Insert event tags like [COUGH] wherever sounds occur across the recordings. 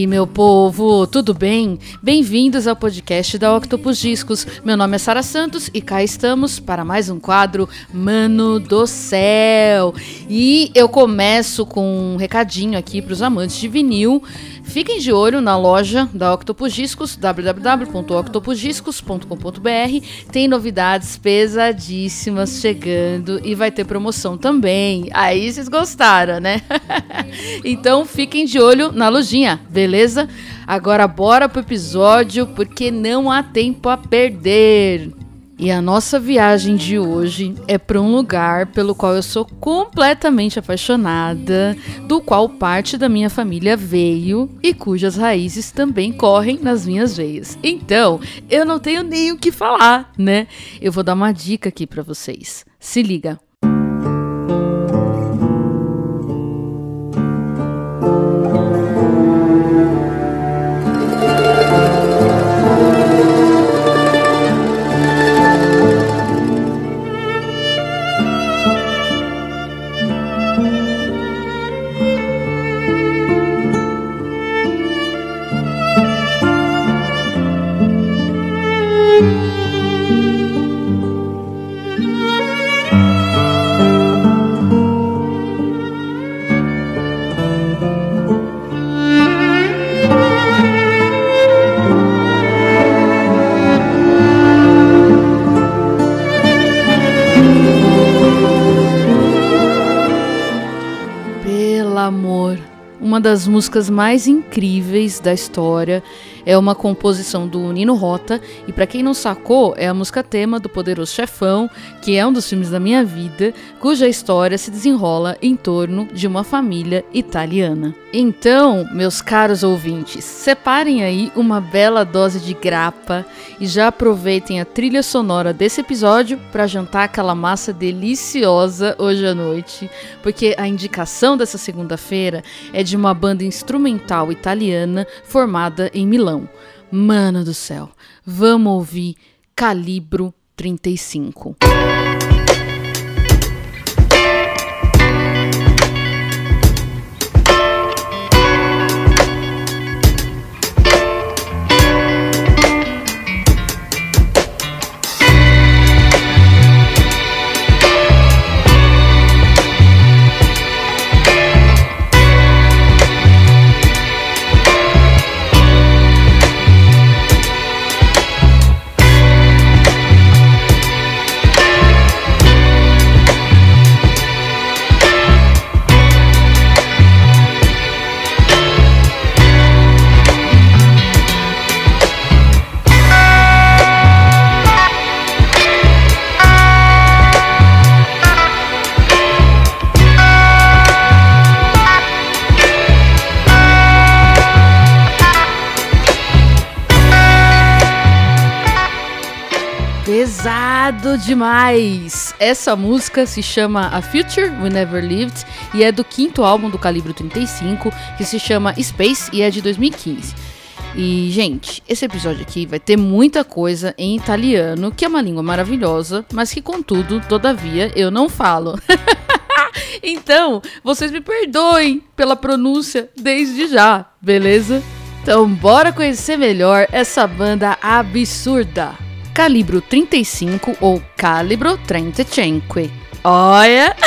Aí, meu povo, tudo bem? Bem-vindos ao podcast da Octopus Discos. Meu nome é Sara Santos e cá estamos para mais um quadro Mano do Céu. E eu começo com um recadinho aqui para os amantes de vinil. Fiquem de olho na loja da Octopus Discos, www.octopusdiscos.com.br. Tem novidades pesadíssimas chegando e vai ter promoção também. Aí vocês gostaram, né? [LAUGHS] então fiquem de olho na lojinha, beleza? Agora bora pro episódio porque não há tempo a perder. E a nossa viagem de hoje é para um lugar pelo qual eu sou completamente apaixonada, do qual parte da minha família veio e cujas raízes também correm nas minhas veias. Então, eu não tenho nem o que falar, né? Eu vou dar uma dica aqui para vocês. Se liga. Das músicas mais incríveis da história. É uma composição do Nino Rota e para quem não sacou, é a música tema do Poderoso Chefão, que é um dos filmes da minha vida, cuja história se desenrola em torno de uma família italiana. Então, meus caros ouvintes, separem aí uma bela dose de grapa e já aproveitem a trilha sonora desse episódio para jantar aquela massa deliciosa hoje à noite, porque a indicação dessa segunda-feira é de uma banda instrumental italiana formada em Milão. Mano do céu, vamos ouvir Calibro 35. Pesado demais! Essa música se chama A Future We Never Lived e é do quinto álbum do Calibre 35, que se chama Space e é de 2015. E, gente, esse episódio aqui vai ter muita coisa em italiano, que é uma língua maravilhosa, mas que, contudo, todavia, eu não falo. [LAUGHS] então, vocês me perdoem pela pronúncia desde já, beleza? Então, bora conhecer melhor essa banda absurda calibro 35 ou calibro 35. Olha! [LAUGHS]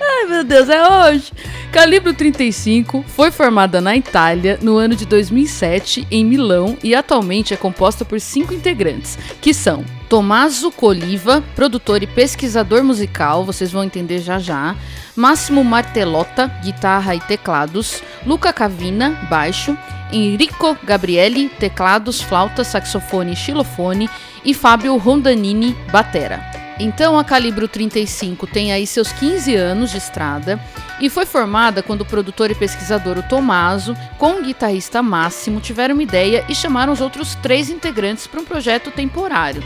Ai meu Deus, é hoje! Calibro 35 foi formada na Itália no ano de 2007 em Milão e atualmente é composta por cinco integrantes, que são Tommaso Coliva, produtor e pesquisador musical, vocês vão entender já já, Máximo Martellotta, guitarra e teclados, Luca Cavina, baixo, Enrico Gabrielli, teclados, flauta, saxofone e xilofone, e Fábio Rondanini, batera. Então a Calibro 35 tem aí seus 15 anos de estrada e foi formada quando o produtor e pesquisador o Tomaso, com o guitarrista Máximo, tiveram uma ideia e chamaram os outros três integrantes para um projeto temporário.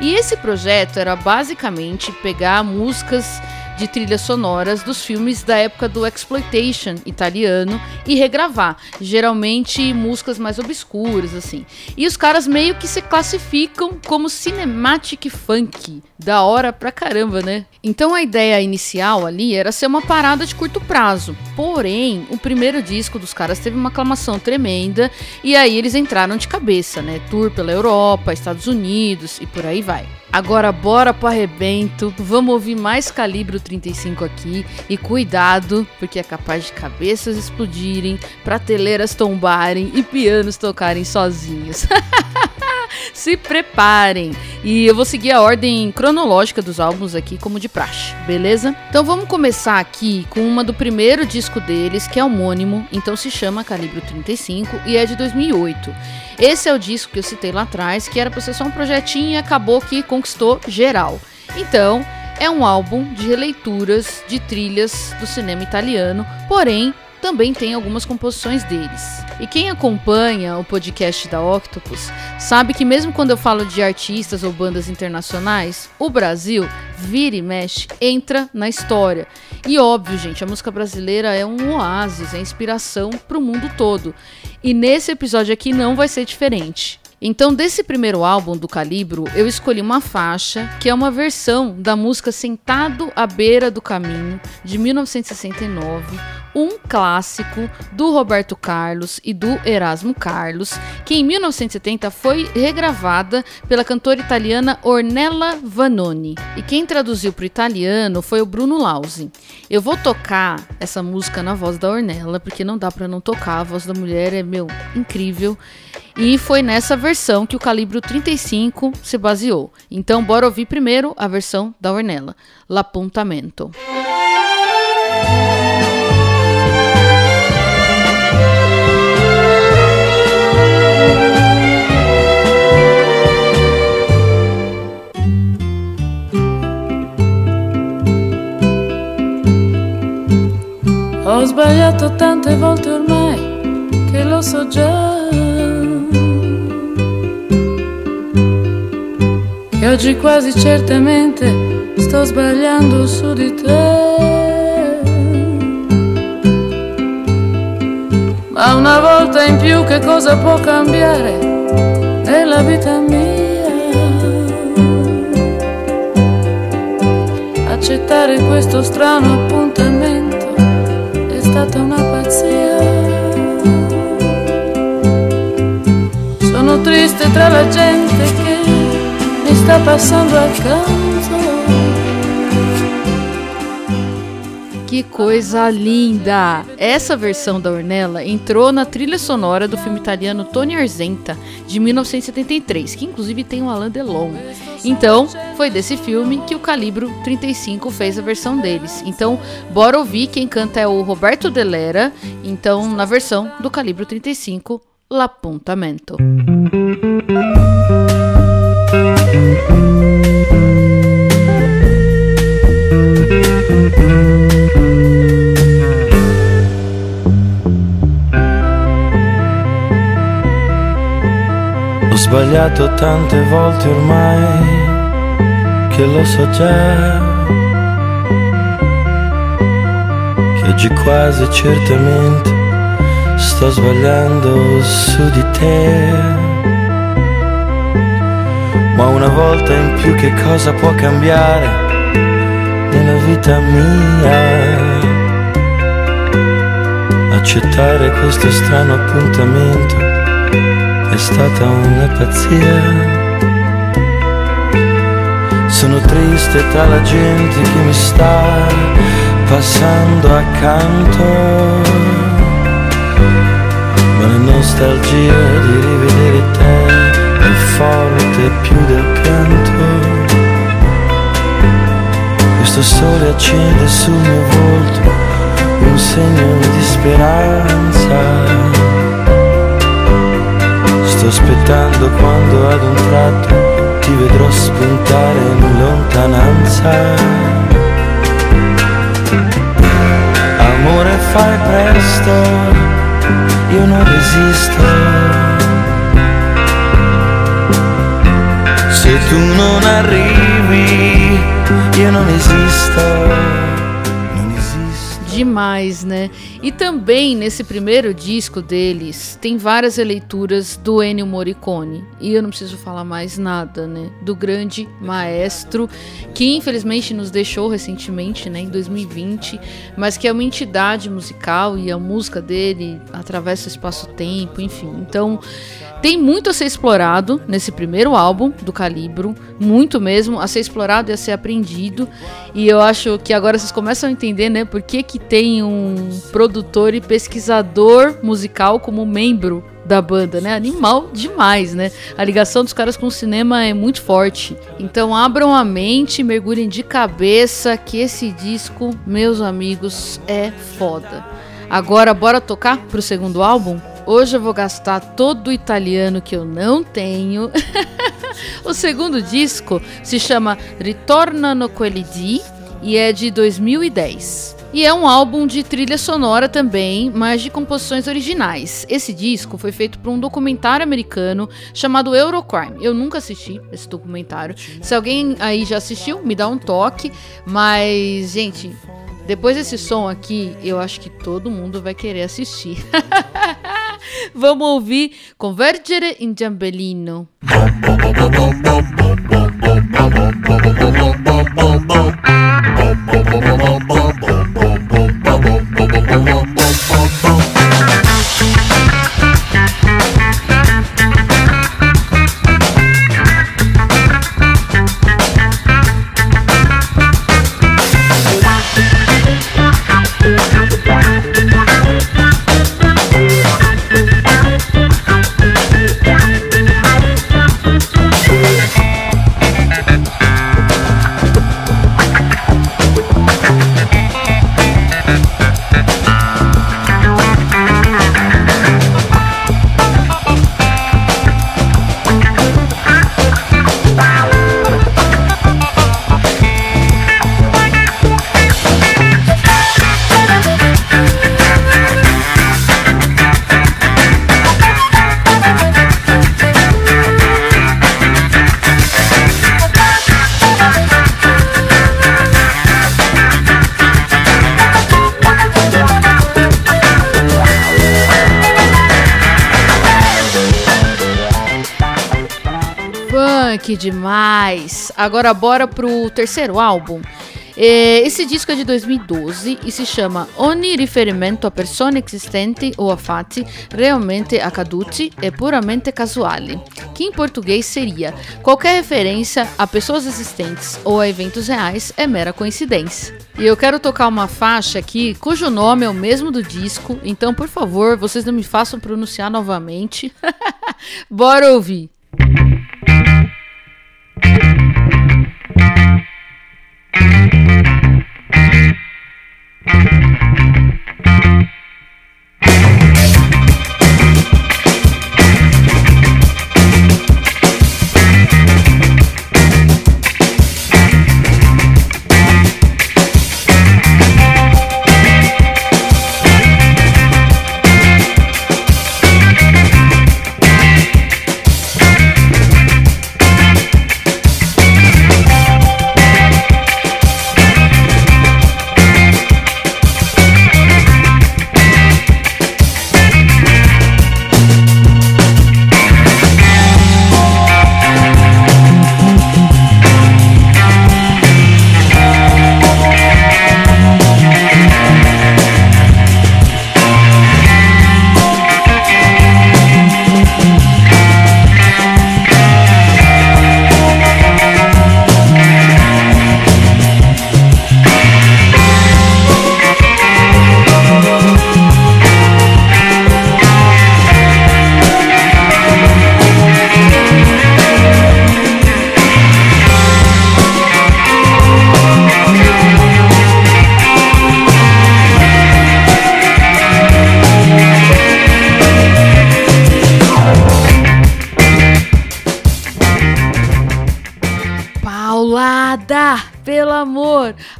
E esse projeto era basicamente pegar músicas de trilhas sonoras dos filmes da época do exploitation italiano e regravar, geralmente músicas mais obscuras assim. E os caras meio que se classificam como cinematic funk, da hora pra caramba, né? Então a ideia inicial ali era ser uma parada de curto prazo. Porém, o primeiro disco dos caras teve uma aclamação tremenda e aí eles entraram de cabeça, né? Tour pela Europa, Estados Unidos e por aí vai. Agora bora pro arrebento. Vamos ouvir mais calibre 35 aqui e cuidado, porque é capaz de cabeças explodirem, prateleiras tombarem e pianos tocarem sozinhos. [LAUGHS] Se preparem. E eu vou seguir a ordem cronológica dos álbuns aqui, como de praxe, beleza? Então vamos começar aqui com uma do primeiro disco deles, que é homônimo, então se chama Calibre 35 e é de 2008. Esse é o disco que eu citei lá atrás, que era pra ser só um projetinho e acabou que conquistou geral. Então, é um álbum de releituras de trilhas do cinema italiano, porém também tem algumas composições deles. E quem acompanha o podcast da Octopus sabe que mesmo quando eu falo de artistas ou bandas internacionais, o Brasil vira e mexe, entra na história. E óbvio, gente, a música brasileira é um oásis, é inspiração para o mundo todo. E nesse episódio aqui não vai ser diferente. Então, desse primeiro álbum do Calibro, eu escolhi uma faixa que é uma versão da música Sentado à Beira do Caminho, de 1969, um clássico do Roberto Carlos e do Erasmo Carlos, que em 1970 foi regravada pela cantora italiana Ornella Vanoni. E quem traduziu para o italiano foi o Bruno Lausi. Eu vou tocar essa música na voz da Ornella, porque não dá para não tocar, a voz da mulher é, meu, incrível. E foi nessa versão que o Calibro 35 se baseou. Então, bora ouvir primeiro a versão da Ornella, L'Appuntamento. Ho sbagliato tante volte ormai che lo so già oggi quasi certamente sto sbagliando su di te. Ma una volta in più che cosa può cambiare nella vita mia? Accettare questo strano appuntamento è stata una pazzia. Sono triste tra la gente che está passando a canto. Que coisa linda! Essa versão da Ornella entrou na trilha sonora do filme italiano Tony Arzenta, de 1973, que inclusive tem o Alain Delon. Então, foi desse filme que o Calibro 35 fez a versão deles. Então, bora ouvir quem canta é o Roberto Delera, então na versão do Calibro 35, L'Appuntamento. Sbagliato tante volte ormai che lo so già che oggi quasi certamente sto sbagliando su di te ma una volta in più che cosa può cambiare nella vita mia? Accettare questo strano appuntamento è stata una pazzia. Sono triste tra la gente che mi sta passando accanto, ma la nostalgia di rivedere te è forte più del pianto. Questo sole accende sul mio volto un segno di speranza. Sto aspettando quando ad un tratto ti vedrò spuntare in lontananza. Amore fai presto, io non resisto Se tu non arrivi, io non esisto. Demais, né? E também nesse primeiro disco deles tem várias releituras do Ennio Morricone. E eu não preciso falar mais nada, né? Do grande maestro que infelizmente nos deixou recentemente, né, em 2020, mas que é uma entidade musical e a música dele atravessa o espaço-tempo, enfim. Então, tem muito a ser explorado nesse primeiro álbum do Calibro, muito mesmo a ser explorado e a ser aprendido. E eu acho que agora vocês começam a entender, né, por que, que tem um produtor e pesquisador musical como membro da banda, né? Animal demais, né? A ligação dos caras com o cinema é muito forte. Então abram a mente, mergulhem de cabeça que esse disco, meus amigos, é foda. Agora bora tocar pro segundo álbum? Hoje eu vou gastar todo o italiano que eu não tenho. [LAUGHS] o segundo disco se chama Ritorna no Quelli e é de 2010. E é um álbum de trilha sonora também, mas de composições originais. Esse disco foi feito por um documentário americano chamado Eurocrime. Eu nunca assisti esse documentário. Se alguém aí já assistiu, me dá um toque. Mas, gente, depois desse som aqui, eu acho que todo mundo vai querer assistir. Vamos ouvir Convergere in Giambellino. Que demais! Agora bora pro terceiro álbum. É, esse disco é de 2012 e se chama Ogni riferimento a persone esistenti ou a fatti realmente accaduti e puramente casuali, que em português seria qualquer referência a pessoas existentes ou a eventos reais é mera coincidência. E eu quero tocar uma faixa aqui cujo nome é o mesmo do disco, então por favor, vocês não me façam pronunciar novamente. [LAUGHS] Bora ouvir! pelo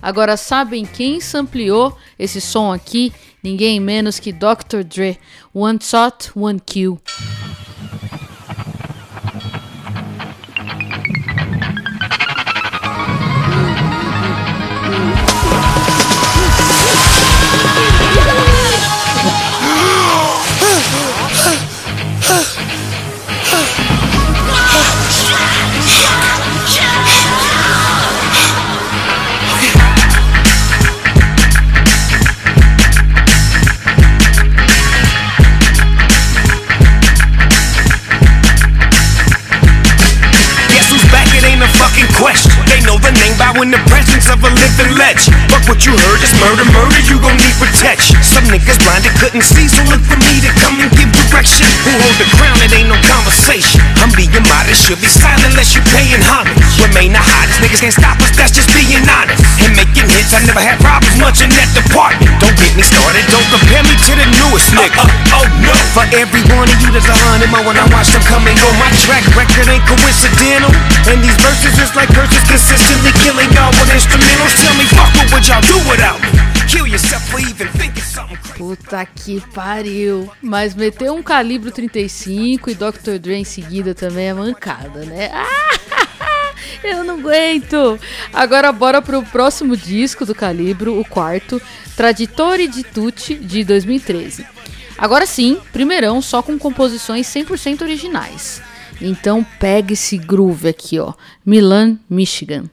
Agora sabem quem sampleou esse som aqui? Ninguém menos que Dr. Dre. One shot, one kill. Living legend. But what you heard is murder, murder, you gon' need protection. Some niggas blinded couldn't see, so look for me to come and give direction. Who hold the crown? It ain't no conversation. I'm being modest, should be silent unless you're paying homage. Remain the hottest, niggas can't stop us, that's just being honest. And making hits, I never had problems much in that department. Don't get me started, don't compare me to the newest nigga. Uh, uh, oh no, for every one of you there's a hundred more when I watch them come and go. My track record ain't coincidental, and these verses is like curses consistently killing y'all with instrumentals. Tell me, fuck, what would y'all do without me? Kill yourself for even thinking something crazy. Puta que pariu. Mas meter um calibro 35 e Dr. Dre em seguida também é mancada, né? [LAUGHS] Eu não aguento! Agora bora pro próximo disco do Calibro, o quarto, Traditore di Tutti, de 2013. Agora sim, primeirão só com composições 100% originais. Então pega esse groove aqui, ó. Milan, Michigan.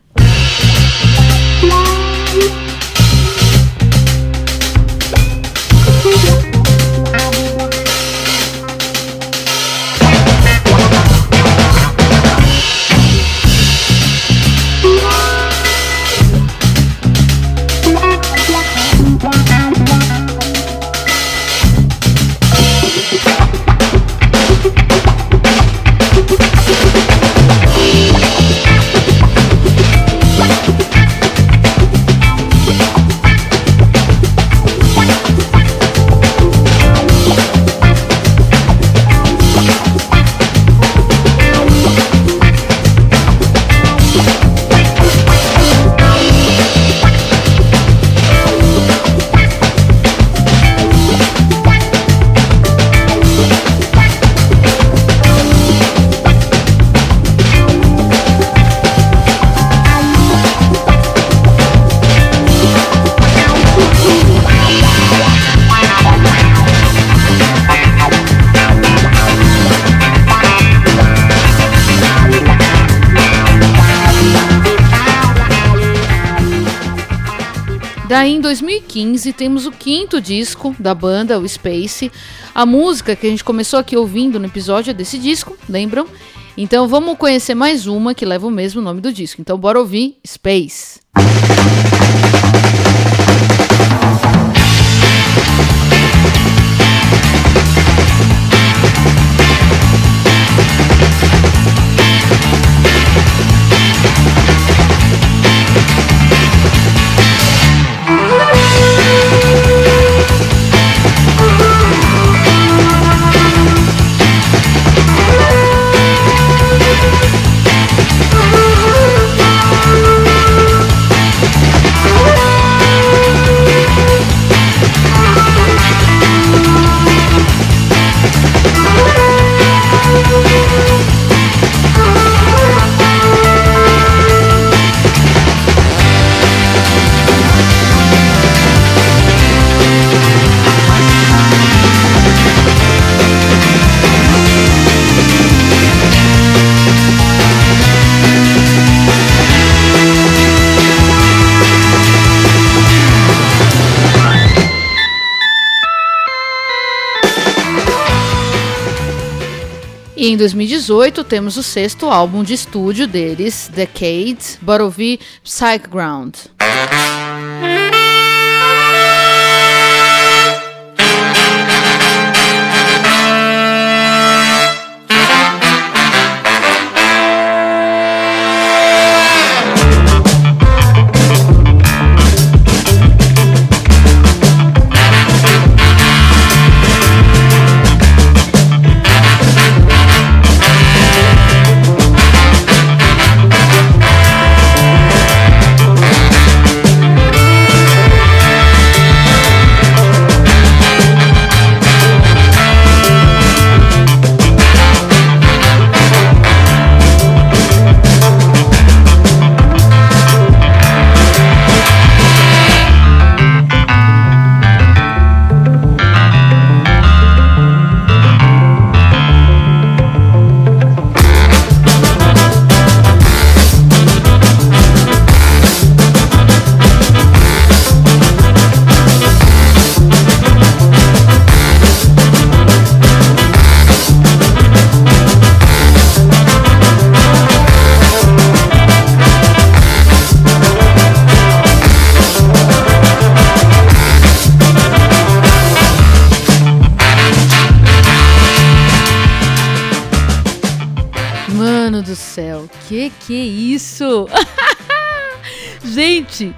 2015 temos o quinto disco da banda, o Space. A música que a gente começou aqui ouvindo no episódio é desse disco, lembram? Então vamos conhecer mais uma que leva o mesmo nome do disco. Então bora ouvir Space. E em 2018 temos o sexto álbum de estúdio deles, Decade, bora ouvir Psychground. Que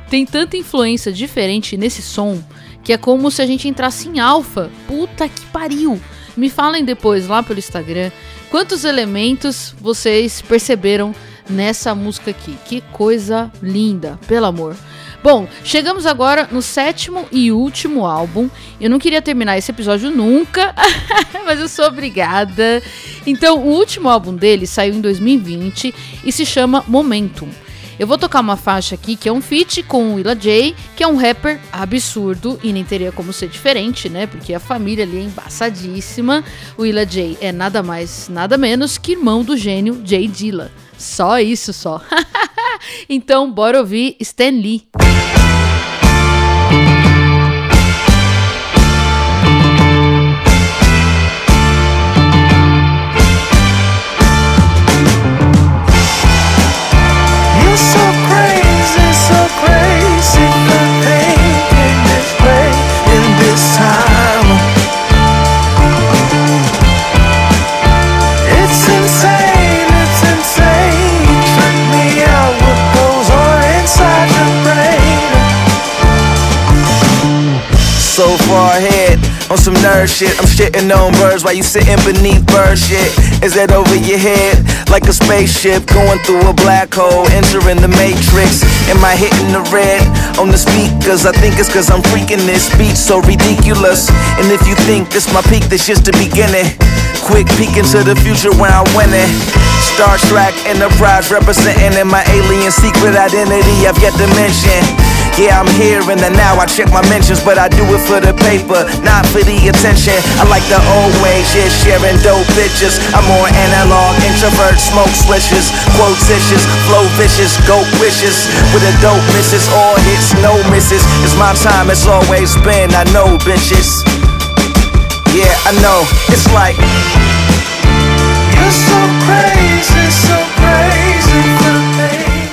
tem tanta influência diferente nesse som que é como se a gente entrasse em alfa. Puta que pariu! Me falem depois lá pelo Instagram quantos elementos vocês perceberam nessa música aqui. Que coisa linda, pelo amor. Bom, chegamos agora no sétimo e último álbum. Eu não queria terminar esse episódio nunca, [LAUGHS] mas eu sou obrigada. Então, o último álbum dele saiu em 2020 e se chama Momentum. Eu vou tocar uma faixa aqui que é um feat com o Willa J, que é um rapper absurdo e nem teria como ser diferente, né? Porque a família ali é embaçadíssima. O Willa J é nada mais, nada menos que irmão do gênio Jay Dilla. Só isso só. [LAUGHS] então, bora ouvir Stan Lee. Nerd shit, I'm shitting on birds while you sitting beneath bird shit. Is that over your head? Like a spaceship going through a black hole, entering the matrix. Am I hitting the red on the speakers? I think it's cause I'm freaking this beat so ridiculous. And if you think this my peak, this just the beginning. Quick peek into the future when I'm winning. Star Trek Enterprise representing in my alien secret identity I've yet to mention. Yeah, I'm here in the now. I check my mentions, but I do it for the paper, not for the attention. I like the old ways, yeah, sharing dope bitches. I'm more analog, introvert, smoke swishes, quotitious, flow vicious, goat wishes. With a dope misses, all hits, no misses. It's my time, it's always been. I know, bitches. Yeah, I know. It's like. You're so crazy, so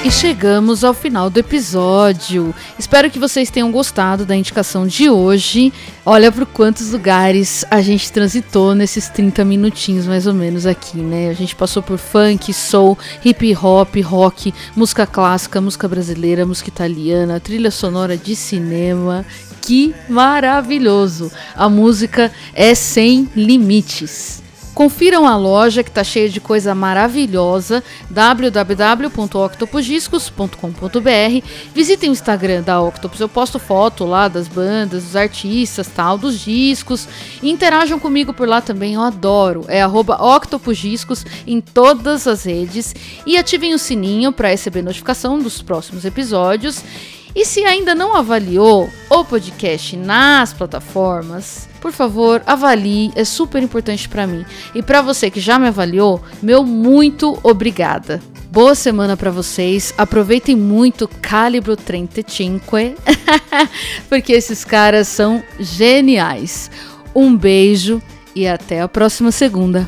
E chegamos ao final do episódio. Espero que vocês tenham gostado da indicação de hoje. Olha por quantos lugares a gente transitou nesses 30 minutinhos mais ou menos aqui, né? A gente passou por funk, soul, hip hop, rock, música clássica, música brasileira, música italiana, trilha sonora de cinema. Que maravilhoso! A música é sem limites. Confiram a loja que está cheia de coisa maravilhosa, www.octopusdiscos.com.br. Visitem o Instagram da Octopus, eu posto foto lá das bandas, dos artistas, tal, dos discos. Interajam comigo por lá também, eu adoro. É octopusdiscos em todas as redes. E ativem o sininho para receber notificação dos próximos episódios. E se ainda não avaliou o podcast nas plataformas, por favor, avalie, é super importante para mim. E para você que já me avaliou, meu muito obrigada. Boa semana para vocês. Aproveitem muito Calibro 35, [LAUGHS] porque esses caras são geniais. Um beijo e até a próxima segunda.